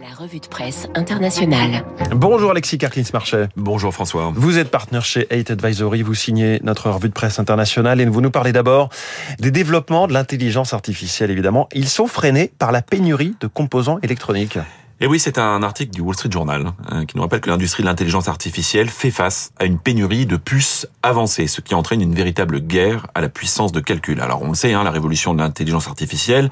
La revue de presse internationale. Bonjour Alexis Carclins-Marchais. Bonjour François. Vous êtes partenaire chez 8 Advisory, vous signez notre revue de presse internationale et vous nous parlez d'abord des développements de l'intelligence artificielle évidemment. Ils sont freinés par la pénurie de composants électroniques. Et oui, c'est un article du Wall Street Journal hein, qui nous rappelle que l'industrie de l'intelligence artificielle fait face à une pénurie de puces avancées, ce qui entraîne une véritable guerre à la puissance de calcul. Alors on le sait, hein, la révolution de l'intelligence artificielle,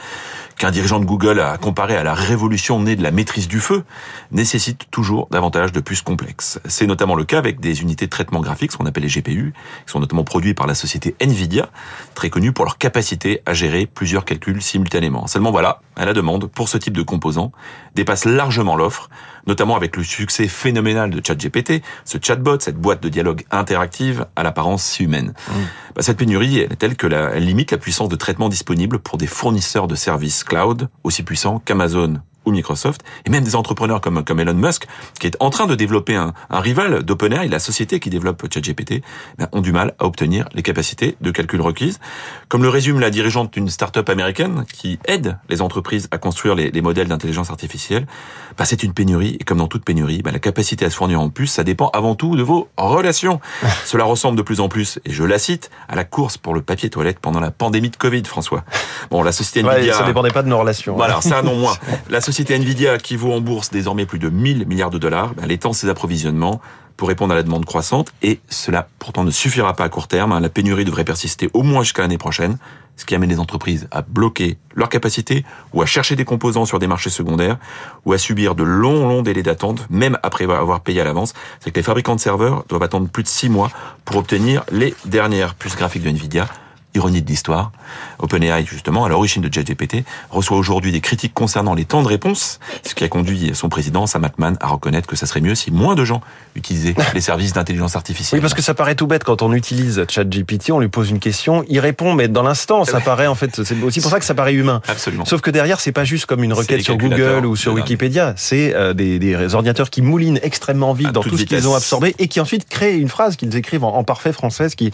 qu'un dirigeant de Google a comparé à la révolution née de la maîtrise du feu, nécessite toujours davantage de puces complexes. C'est notamment le cas avec des unités de traitement graphique, ce qu'on appelle les GPU, qui sont notamment produits par la société Nvidia, très connue pour leur capacité à gérer plusieurs calculs simultanément. Seulement voilà, la demande pour ce type de composants dépasse largement l'offre, notamment avec le succès phénoménal de ChatGPT, ce chatbot, cette boîte de dialogue interactive à l'apparence si humaine. Mmh. Bah, cette pénurie est telle que la, elle limite la puissance de traitement disponible pour des fournisseurs de services cloud aussi puissants qu'Amazon Microsoft, et même des entrepreneurs comme, comme Elon Musk, qui est en train de développer un, un rival d'OpenAI, la société qui développe ChatGPT, ben, ont du mal à obtenir les capacités de calcul requises. Comme le résume la dirigeante d'une start-up américaine qui aide les entreprises à construire les, les modèles d'intelligence artificielle, ben, c'est une pénurie, et comme dans toute pénurie, ben, la capacité à se fournir en plus, ça dépend avant tout de vos relations. Cela ressemble de plus en plus, et je la cite, à la course pour le papier toilette pendant la pandémie de Covid, François. Bon, la société Nvidia... Ouais, ça dépendait pas de nos relations. Voilà, ça non moins. La société société Nvidia, qui vaut en bourse désormais plus de 1000 milliards de dollars, elle étend ses approvisionnements pour répondre à la demande croissante et cela pourtant ne suffira pas à court terme. La pénurie devrait persister au moins jusqu'à l'année prochaine, ce qui amène les entreprises à bloquer leur capacité ou à chercher des composants sur des marchés secondaires ou à subir de longs, longs délais d'attente, même après avoir payé à l'avance. C'est que les fabricants de serveurs doivent attendre plus de six mois pour obtenir les dernières puces graphiques de Nvidia ironie de l'histoire, OpenAI, justement, à l'origine de ChatGPT, reçoit aujourd'hui des critiques concernant les temps de réponse, ce qui a conduit son président, Sam Altman, à reconnaître que ça serait mieux si moins de gens utilisaient les services d'intelligence artificielle. Oui, parce que ça paraît tout bête quand on utilise ChatGPT, on lui pose une question, il répond, mais dans l'instant, ça paraît en fait, c'est aussi pour ça que ça paraît humain. Absolument. Sauf que derrière, c'est pas juste comme une requête sur Google ou sur Wikipédia, c'est euh, des, des, ordinateurs qui moulinent extrêmement vite dans tout ce qu'ils ont absorbé et qui ensuite créent une phrase qu'ils écrivent en, parfait français, ce qui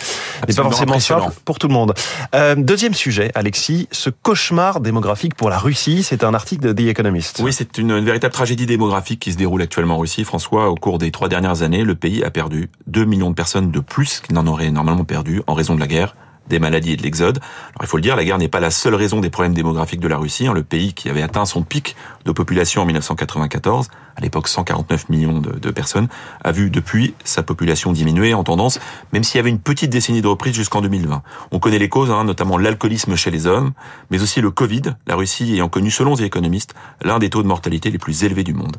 n'est pas forcément simple pour tout le monde. Euh, deuxième sujet, Alexis, ce cauchemar démographique pour la Russie, c'est un article de The Economist. Oui, c'est une, une, véritable tragédie démographique qui se déroule actuellement en Russie. François, au cours des trois dernières années, le pays a perdu 2 millions de personnes de plus qu'il n'en aurait normalement perdu en raison de la guerre des maladies et de l'exode. Alors il faut le dire, la guerre n'est pas la seule raison des problèmes démographiques de la Russie. Hein. Le pays qui avait atteint son pic de population en 1994, à l'époque 149 millions de, personnes, a vu depuis sa population diminuer en tendance, même s'il y avait une petite décennie de reprise jusqu'en 2020. On connaît les causes, hein, notamment l'alcoolisme chez les hommes, mais aussi le Covid, la Russie ayant connu, selon les économistes, l'un des taux de mortalité les plus élevés du monde.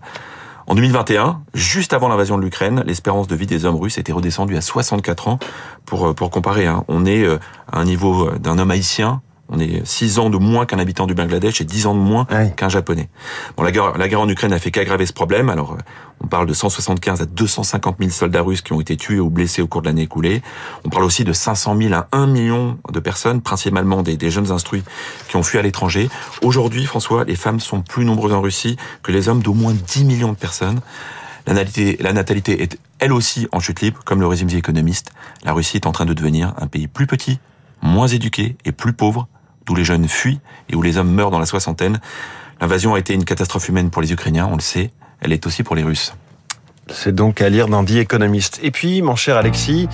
En 2021, juste avant l'invasion de l'Ukraine, l'espérance de vie des hommes russes était redescendue à 64 ans. Pour, euh, pour comparer, hein, on est euh, à un niveau euh, d'un homme haïtien on est 6 ans de moins qu'un habitant du Bangladesh et 10 ans de moins qu'un japonais. Bon, la guerre, la guerre en Ukraine a fait qu'aggraver ce problème. Alors, euh, on parle de 175 à 250 000 soldats russes qui ont été tués ou blessés au cours de l'année écoulée. On parle aussi de 500 000 à 1 million de personnes, principalement des, des jeunes instruits, qui ont fui à l'étranger. Aujourd'hui, François, les femmes sont plus nombreuses en Russie que les hommes d'au moins 10 millions de personnes. La natalité, la natalité est elle aussi en chute libre, comme le résume The Economist. La Russie est en train de devenir un pays plus petit, moins éduqué et plus pauvre d'où les jeunes fuient et où les hommes meurent dans la soixantaine. L'invasion a été une catastrophe humaine pour les Ukrainiens, on le sait. Elle est aussi pour les Russes. C'est donc à lire dans The Economist. Et puis, mon cher Alexis,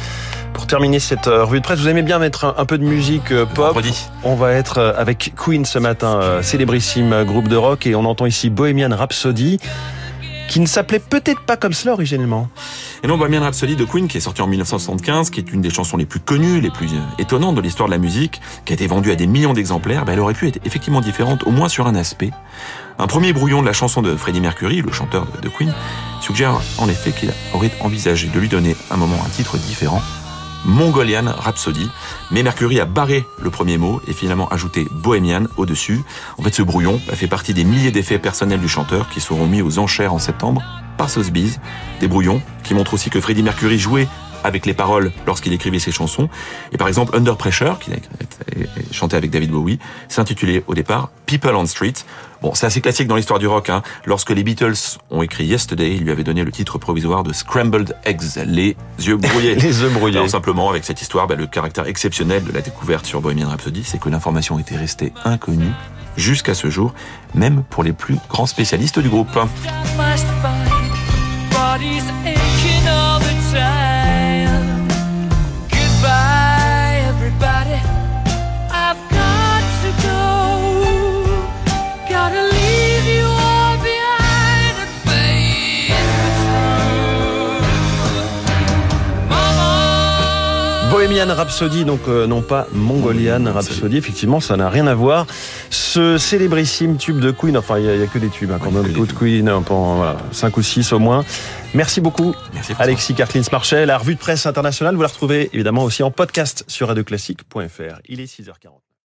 pour terminer cette euh, revue de presse, vous aimez bien mettre un, peu de musique euh, pop. On va être euh, avec Queen ce matin, célébrissime groupe de rock, et on entend ici Bohemian Rhapsody qui ne s'appelait peut-être pas comme cela originellement. Et non, Bohemian Rhapsody de Queen, qui est sorti en 1975, qui est une des chansons les plus connues, les plus étonnantes de l'histoire de la musique, qui a été vendue à des millions d'exemplaires, ben elle aurait pu être effectivement différente, au moins sur un aspect. Un premier brouillon de la chanson de Freddie Mercury, le chanteur de Queen, suggère en effet qu'il aurait envisagé de lui donner un moment un titre différent, Mongolian Rhapsody. Mais Mercury a barré le premier mot et finalement ajouté Bohemian au-dessus. En fait, ce brouillon fait partie des milliers d'effets personnels du chanteur qui seront mis aux enchères en septembre par Sotheby's. Des brouillons qui montrent aussi que Freddie Mercury jouait avec les paroles lorsqu'il écrivait ses chansons. Et par exemple, Under Pressure, qui a chanté avec David Bowie, s'intitulait au départ People on Street. Bon, c'est assez classique dans l'histoire du rock. Hein. Lorsque les Beatles ont écrit Yesterday, ils lui avaient donné le titre provisoire de Scrambled Eggs, les yeux brouillés. les œufs brouillés. Alors, simplement, avec cette histoire, bah, le caractère exceptionnel de la découverte sur Bohemian Rhapsody, c'est que l'information était restée inconnue jusqu'à ce jour, même pour les plus grands spécialistes du groupe. Bohemian Rhapsody, donc euh, non pas Mongolian Rhapsody, effectivement ça n'a rien à voir. Ce célébrissime tube de Queen, enfin il n'y a, que des tubes hein, quand même, de Queen, euh, pendant voilà, 5 ou 6 au moins. Merci beaucoup Merci Alexis Carclins Marchel. La revue de presse internationale, vous la retrouvez évidemment aussi en podcast sur radioclassique.fr. Il est 6h40.